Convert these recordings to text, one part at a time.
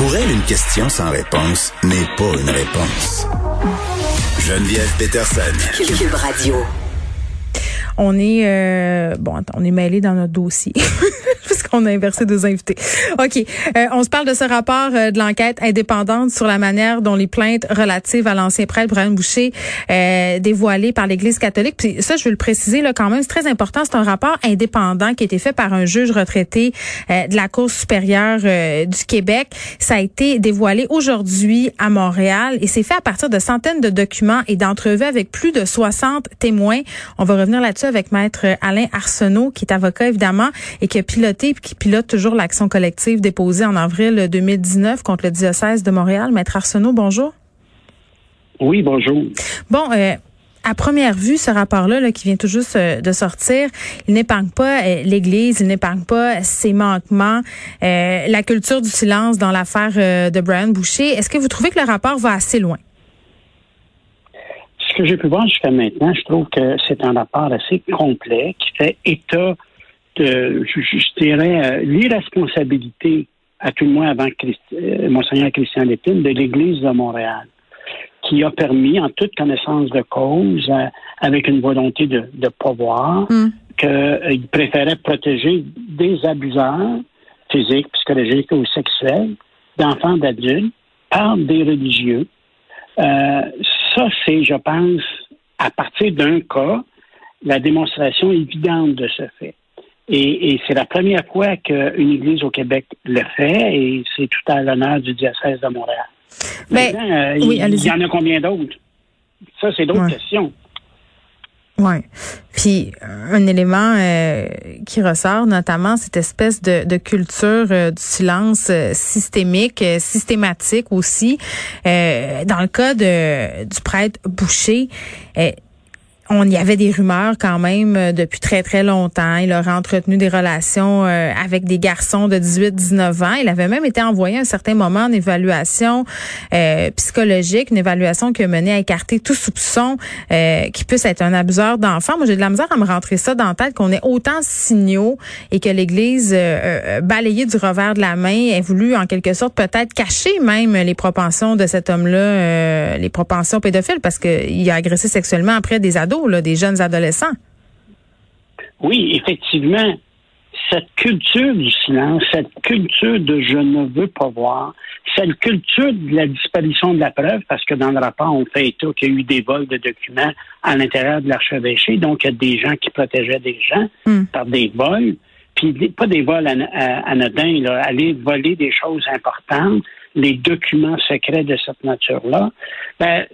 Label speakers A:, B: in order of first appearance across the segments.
A: Pour elle, une question sans réponse n'est pas une réponse. Geneviève Peterson.
B: Cube Radio.
C: On est euh, bon, attends, on est mêlé dans notre dossier. puisqu'on a inversé deux invités. OK. Euh, on se parle de ce rapport euh, de l'enquête indépendante sur la manière dont les plaintes relatives à l'ancien prêtre Brian Boucher euh, dévoilées par l'Église catholique. Puis ça, je veux le préciser là quand même, c'est très important. C'est un rapport indépendant qui a été fait par un juge retraité euh, de la Cour supérieure du Québec. Ça a été dévoilé aujourd'hui à Montréal et c'est fait à partir de centaines de documents et d'entrevues avec plus de 60 témoins. On va revenir là-dessus avec maître Alain Arsenault, qui est avocat évidemment et qui a piloté qui pilote toujours l'action collective déposée en avril 2019 contre le diocèse de Montréal. Maître Arsenault, bonjour.
D: Oui, bonjour.
C: Bon, euh, à première vue, ce rapport-là qui vient tout juste euh, de sortir, il n'épargne pas euh, l'Église, il n'épargne pas ses manquements, la culture du silence dans l'affaire de Brian Boucher. Est-ce que vous trouvez que le rapport va assez loin?
D: Ce que j'ai pu voir jusqu'à maintenant, je trouve que c'est un rapport assez complet qui fait état de, je, dirais, euh, l'irresponsabilité, à tout le moins avant euh, Monseigneur Christian Lépine, de l'Église de Montréal, qui a permis, en toute connaissance de cause, euh, avec une volonté de, de pouvoir, mm. qu'il préférait protéger des abuseurs physiques, psychologiques ou sexuels, d'enfants, d'adultes, par des religieux. ça, c'est, je pense, à partir d'un cas, la démonstration évidente de ce fait. Et, c'est la première fois qu'une église au Québec le fait et c'est tout à l'honneur du diocèse de Montréal.
C: Mais, ben,
D: euh, il, y en a combien d'autres? Ça, c'est d'autres questions.
C: Oui. Puis un élément euh, qui ressort notamment cette espèce de, culture euh, du silence systémique, systématique aussi. dans le cas de, du prêtre Boucher, on y avait des rumeurs quand même euh, depuis très très longtemps. Il aurait entretenu des relations euh, avec des garçons de 18-19 ans. Il avait même été envoyé à un certain moment en évaluation euh, psychologique, une évaluation qui a mené à écarter tout soupçon qui puisse être un abuseur d'enfants. Moi, j'ai de la misère à me rentrer ça dans la tête qu'on ait autant de signaux et que l'Église balayée du revers de la main ait voulu en quelque sorte peut-être cacher même les propensions de cet homme-là, les propensions pédophiles parce qu'il a agressé sexuellement après des ados des jeunes adolescents.
D: Oui, effectivement. Cette culture du silence, cette culture de je ne veux pas voir, cette culture de la disparition de la preuve, parce que dans le rapport, on fait état qu'il y a eu des vols de documents à l'intérieur de l'archevêché, donc il y a des gens qui protégeaient des gens hmm. par des vols, puis pas des vols anodins, aller voler des choses importantes, les documents secrets de cette nature-là. Ben,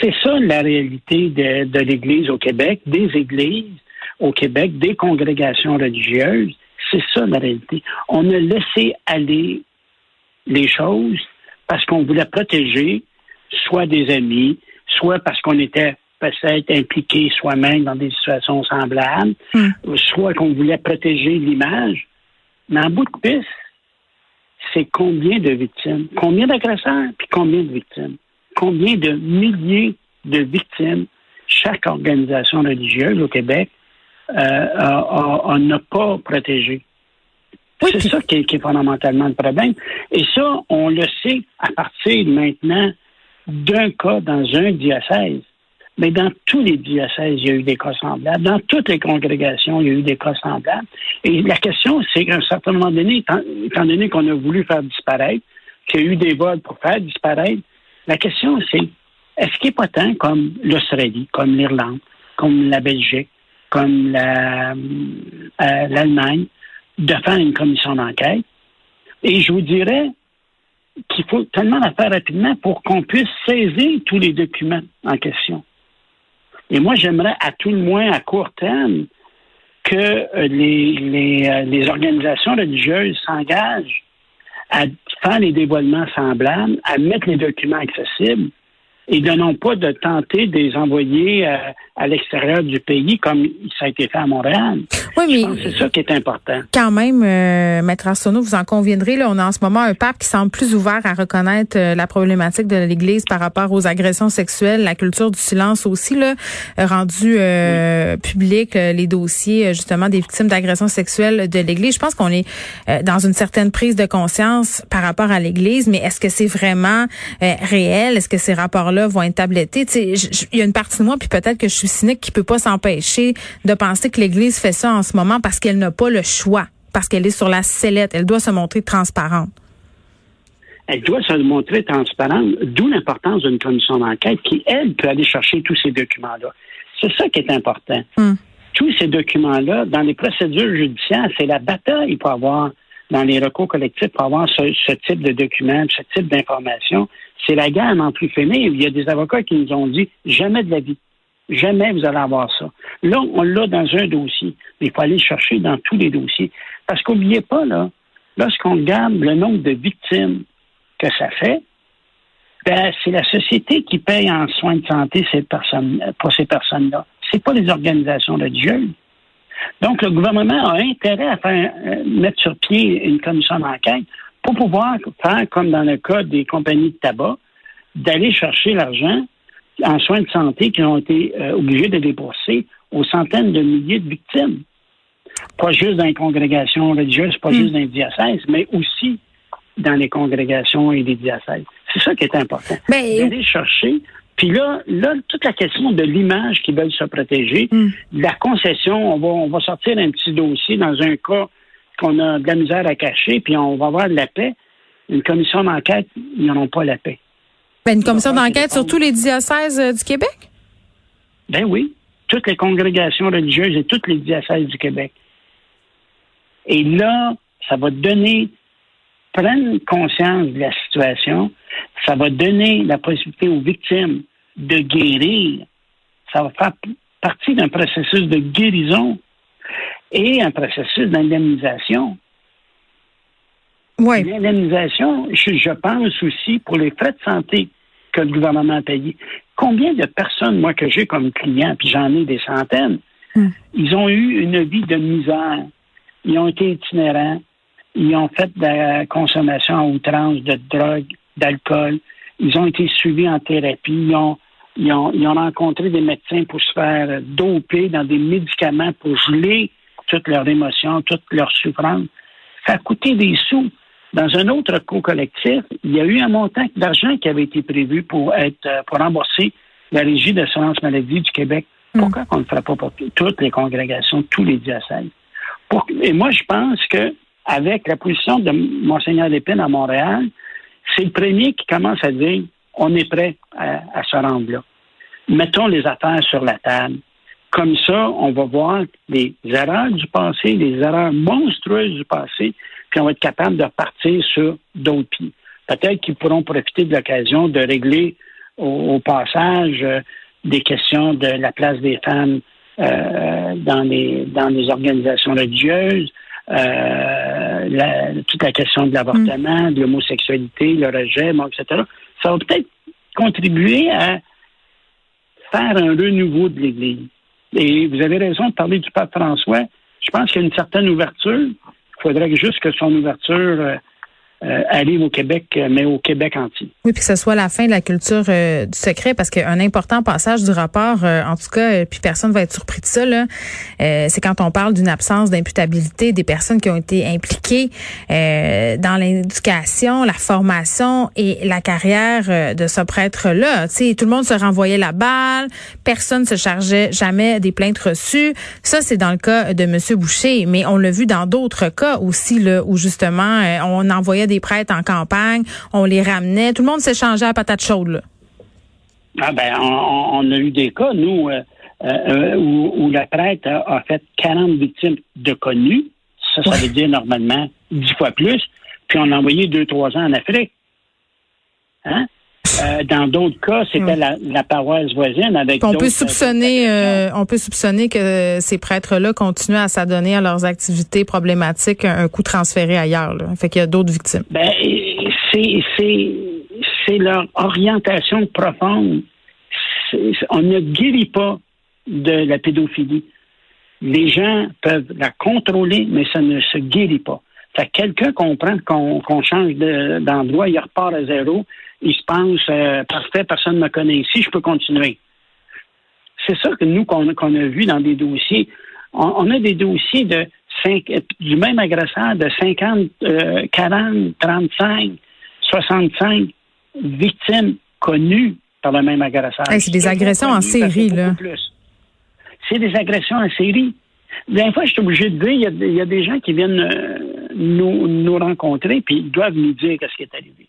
D: c'est ça la réalité de, l'Église au Québec, des églises au Québec, des congrégations religieuses. C'est ça la réalité. On a laissé aller les choses parce qu'on voulait protéger soit des amis, soit parce qu'on était peut-être impliqué soi-même dans des situations semblables, hmm. soit qu'on voulait protéger l'image. Mais en bout de piste, c'est combien de victimes, combien d'agresseurs, puis combien de victimes? Combien de milliers de victimes chaque organisation religieuse au Québec euh, n'a pas protégé. c'est ça qui est, fondamentalement le problème. Et ça, on le sait à partir maintenant d'un cas dans un diocèse. Mais dans tous les diocèses, il y a eu des cas semblables. Dans toutes les congrégations, il y a eu des cas semblables. Et la question, c'est qu'à un certain moment donné, étant donné qu'on a voulu faire disparaître, qu'il y a eu des vols pour faire disparaître, la question, c'est est-ce qu'il n'est pas temps, comme l'Australie, comme l'Irlande, comme la Belgique, comme euh, l'Allemagne, de faire une commission d'enquête? Et je vous dirais qu'il faut tellement la faire rapidement pour qu'on puisse saisir tous les documents en question. Et moi, j'aimerais à tout le moins à court terme que euh, euh, les organisations religieuses s'engagent à faire les dévoilements semblables, à mettre les documents accessibles et de non pas de tenter de les envoyer euh, à l'extérieur du pays comme ça a été fait à Montréal. Oui, mais c'est ça qui est important.
C: Quand même, euh, Maître Arsenault, vous en conviendrez, là, on a en ce moment un pape qui semble plus ouvert à reconnaître euh, la problématique de l'Église par rapport aux agressions sexuelles, la culture du silence aussi, là, rendu euh, public les dossiers justement des victimes d'agressions sexuelles de l'Église. Je pense qu'on est dans une certaine prise de conscience par rapport à l'Église, mais est-ce que c'est vraiment réel? Est-ce que ces vont être tablettés? Il y a une partie de moi, puis peut-être que je suis cynique, qui peut pas s'empêcher de penser que l'Église fait ça en ce moment parce qu'elle n'a pas le choix, parce qu'elle est sur la sellette. Elle doit se montrer transparente.
D: Elle doit se montrer transparente, d'où l'importance d'une commission d'enquête qui, elle, peut aller chercher tous ces documents-là. C'est ça qui est important. Hmm. Tous ces documents-là, dans les procédures judiciaires, c'est la bataille pour avoir, dans les recours collectifs, pour avoir ce, type de documents, ce type d'informations. C'est la guerre en plus finir. Il y a des avocats qui nous ont dit jamais de la vie. Jamais vous allez avoir ça. Là, on l'a dans un dossier, mais il faut aller chercher dans tous les dossiers. Parce qu'oubliez pas, là, lorsqu'on regarde le nombre de victimes que ça fait, ben, c'est la société qui paye en soins de santé pour ces personnes-là. C'est pas les organisations religieuses. Donc, le gouvernement a intérêt à euh, mettre sur pied une commission d'enquête pour pouvoir faire, comme dans le cas des compagnies de tabac, d'aller chercher l'argent en soins de santé qui ont été euh, obligés de débourser aux centaines de milliers de victimes. Pas juste dans les congrégations religieuses, pas hmm. juste dans les diocèses, mais aussi dans les congrégations et les diocèses. C'est ça qui est important. Ben, D'aller chercher. Puis là, là, toute la question de l'image qui veulent se protéger, hmm. la concession, on va, on va sortir un petit dossier dans un cas qu'on a de la misère à cacher, puis on va avoir de la paix. Une commission d'enquête, ils n'auront pas la paix.
C: Ben, une commission d'enquête sur tous les diocèses euh, du Québec?
D: Ben oui. Toutes les congrégations religieuses et toutes les diocèses du Québec. Et là, ça va donner, prendre conscience de la situation. Ça va donner la possibilité aux victimes de guérir. Ça va faire partie d'un processus de guérison et un processus d'indemnisation. Oui. L'indemnisation, je, pense aussi pour les frais de santé que le gouvernement a payés. Combien de personnes, moi, que j'ai comme client, puis j'en ai des centaines, hmm. ils ont eu une vie de misère. Ils ont été itinérants. Ils ont fait de la consommation à outrance de drogue, d'alcool. Ils ont été suivis en thérapie. Ils ont, ils ont, ils ont rencontré des médecins pour se faire doper dans des médicaments pour geler toutes leurs émotions, toutes leurs souffrances. Ça a coûté des sous. Dans un autre co-collectif, il y a eu un montant d'argent qui avait été prévu pour être euh, pour rembourser la régie d'assurance maladie du Québec. Hmm. Pourquoi on ne le ferait pas pour toutes les congrégations, tous les diocèses? et moi, je pense que avec la position de Monseigneur Lépine à Montréal, c'est le premier qui commence à dire on est prêt à, à se rendre là. Mettons les affaires sur la table. Comme ça, on va voir les erreurs du passé, les erreurs monstrueuses du passé, puis on va être capable de repartir sur d'autres pieds. Peut-être qu'ils pourront profiter de l'occasion de régler au, passage euh, des questions de la place des femmes euh, dans les dans les organisations religieuses, euh, toute la question de l'avortement, de l'homosexualité, le rejet, etc. Ça va peut-être contribuer à faire un renouveau de l'Église. Et vous avez raison de parler du pape François. Je pense qu'il y a une certaine ouverture faudrait juste que son ouverture euh, euh, au Québec, euh, mais au Québec entier.
C: Oui, puis que ce soit la fin de la culture du secret, parce qu'un important passage du rapport, en tout cas, puis personne va être surpris de ça, là, c'est quand on parle d'une absence d'imputabilité des personnes qui ont été impliquées dans l'éducation, la formation et la carrière de ce prêtre-là. Tu tout le monde se renvoyait la balle, personne se chargeait jamais des plaintes reçues. Ça, c'est dans le cas de M. Boucher, mais on l'a vu dans d'autres cas aussi, là, où justement, on envoyait des des prêtres en campagne, on les ramenait, tout le monde s'échangeait à patate chaude. Là.
D: Ah ben, on, a eu des cas, nous, euh, euh, où, la prêtre a, fait 40 victimes de connus. Ça, ça veut dire normalement 10 fois plus. Puis on a envoyé 2-3 ans en Afrique. Hein? Euh, dans d'autres cas, c'était la, paroisse voisine avec.
C: On peut soupçonner, on peut soupçonner que ces prêtres-là continuent à s'adonner à leurs activités problématiques, un coup transféré ailleurs. Là. Fait qu'il y a d'autres victimes.
D: Ben, c'est c'est leur orientation profonde. On ne guérit pas de la pédophilie. Les gens peuvent la contrôler, mais ça ne se guérit pas. Fait quelqu'un comprend qu'on change d'endroit, il repart à zéro, il se pense euh, parfait, personne ne me connaît ici, je peux continuer. C'est ça que nous qu'on a vu dans des dossiers. On, a des dossiers de du même agresseur de 50, 40, 35, 65 victimes connues par le même agresseur.
C: c'est des agressions en série, là.
D: C'est des agressions en série. Des fois, je suis obligé de dire, il y, a, des gens qui viennent euh, nous, nous rencontrer, puis ils doivent nous dire ce qui est arrivé.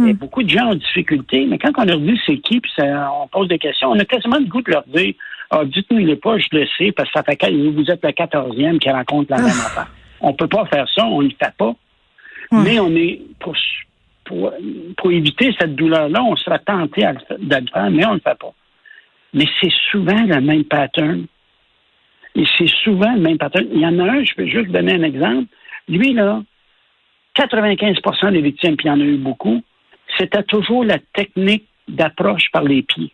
D: Il y a hmm. beaucoup de gens ont difficulté, mais quand on leur dit c'est qui, puis on pose des questions, on a quasiment le goût de leur dire ah, dites-nous les pas, je le sais, parce que ça fait vous êtes le quatorzième qui rencontre la même ah. affaire. On ne peut pas faire ça, on ne le fait pas. Mais on est pour, pour, éviter cette douleur-là, on sera tenté de le faire, mais on ne le fait pas. Mais c'est souvent le même pattern. Et c'est souvent le même pattern. Il y en a un, je peux juste donner un exemple. Lui, là, 95% des victimes, puis il y en a eu beaucoup, c'était toujours la technique d'approche par les pieds.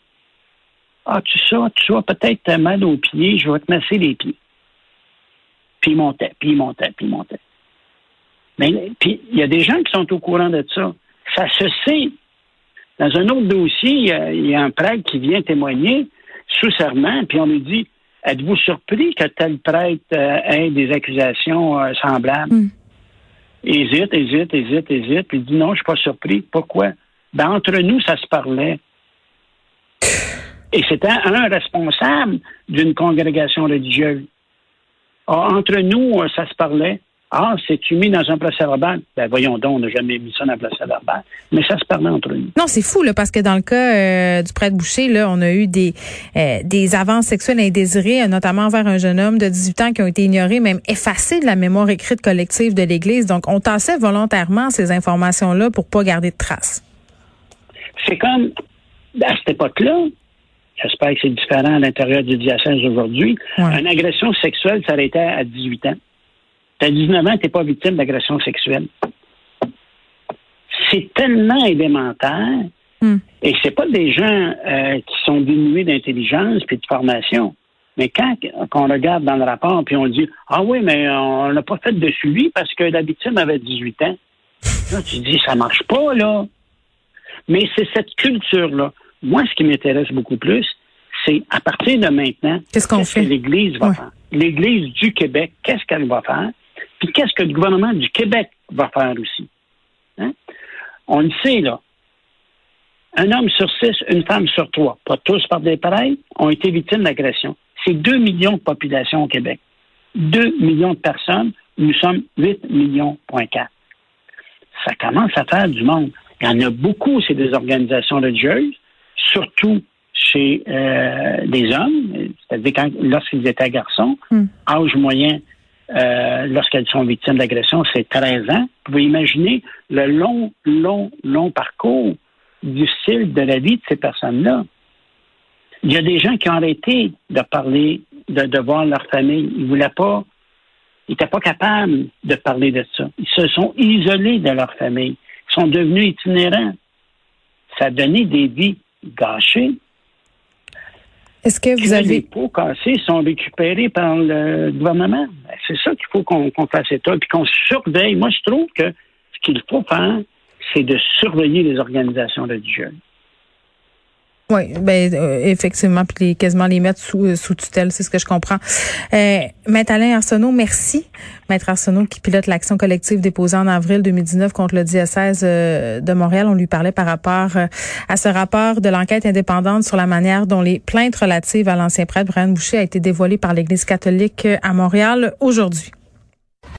D: Ah, tu sais, tu as peut-être mal aux pieds, je vais te masser les pieds. Puis il montait, puis il montait, puis il montait. Mais puis il y a des gens qui sont au courant de ça. Ça se sait. Dans un autre dossier, il y a, un prêtre qui vient témoigner sous serment, puis on lui dit Êtes-vous surpris que tel prêtre euh, ait des accusations euh, semblables? Hmm. Hésite, hésite, hésite, hésite, puis il dit non, je suis pas surpris. Pourquoi? Ben, entre nous, ça se parlait. Et c'était un responsable d'une congrégation religieuse. Ah, entre nous, euh, ça se parlait. Ah, c'est-tu mis dans un procès verbal? Ben voyons donc, on n'a jamais mis ça dans un procès verbal. Mais ça se parlait entre nous.
C: Non, c'est fou, là, parce que dans le cas euh, du prêtre Boucher, là, on a eu des, euh, des avances sexuelles indésirées, notamment envers un jeune homme de 18 ans qui ont été ignorées, même effacées de la mémoire écrite collective de l'Église. Donc, on tassait volontairement ces informations-là pour pas garder de traces.
D: C'est comme, à cette époque-là, J'espère que c'est différent à l'intérieur du diocèse aujourd'hui. Une agression sexuelle s'arrêtait à 18 ans. À 19 ans, tu n'es pas victime d'agression sexuelle. C'est tellement élémentaire. Hmm. Et c'est pas des gens euh, qui sont dénués d'intelligence et de formation. Mais quand on regarde dans le rapport puis on dit Ah oui, mais on n'a pas fait de suivi parce que la victime avait 18 ans. Là, tu dis ça marche pas, là. Mais c'est cette culture-là. Moi, ce qui m'intéresse beaucoup plus, c'est à partir de maintenant,
C: qu'est-ce qu'on fait?
D: que l'Église va faire? L'Église du Québec, qu'est-ce qu'elle va faire? Puis qu'est-ce que le gouvernement du Québec va faire aussi? Hein? On le sait, là. Un homme sur six, une femme sur trois, pas tous par des pareils, ont été victimes d'agression. C'est 2 millions de population au Québec. 2 millions de personnes, nous sommes 8 millions, point 4. Ça commence à faire du monde. Il y en a beaucoup, c'est des organisations religieuses, surtout chez euh, des hommes, c'est-à-dire lorsqu'ils étaient garçons, hmm. âge moyen euh, lorsqu'elles sont victimes d'agression, c'est 13 ans. Vous pouvez imaginer le long, long, long parcours du style de la vie de ces personnes-là. Il y a des gens qui ont arrêté de parler, de, de voir leur famille. Ils ne voulaient pas, ils n'étaient pas capables de parler de ça. Ils se sont isolés de leur famille. Ils sont devenus itinérants. Ça a donné des vies gâchées.
C: Est-ce que vous avez.
D: Les pots cassés sont récupérés par le gouvernement? Ben, c'est ça qu'il faut qu'on fasse état, puis qu'on surveille. Moi, je trouve que ce qu'il faut faire, c'est de surveiller les organisations religieuses.
C: Oui, ben euh, effectivement, puis les, quasiment les mettre sous, euh, sous tutelle, c'est ce que je comprends. Euh, Maître Alain Arsenault, merci. Maître Arsenault qui pilote l'action collective déposée en avril 2019 contre le diocèse euh, de Montréal. On lui parlait par rapport à ce rapport de l'enquête indépendante sur la manière dont les plaintes relatives à l'ancien prêtre Brian Boucher a été dévoilées par l'Église catholique à Montréal aujourd'hui.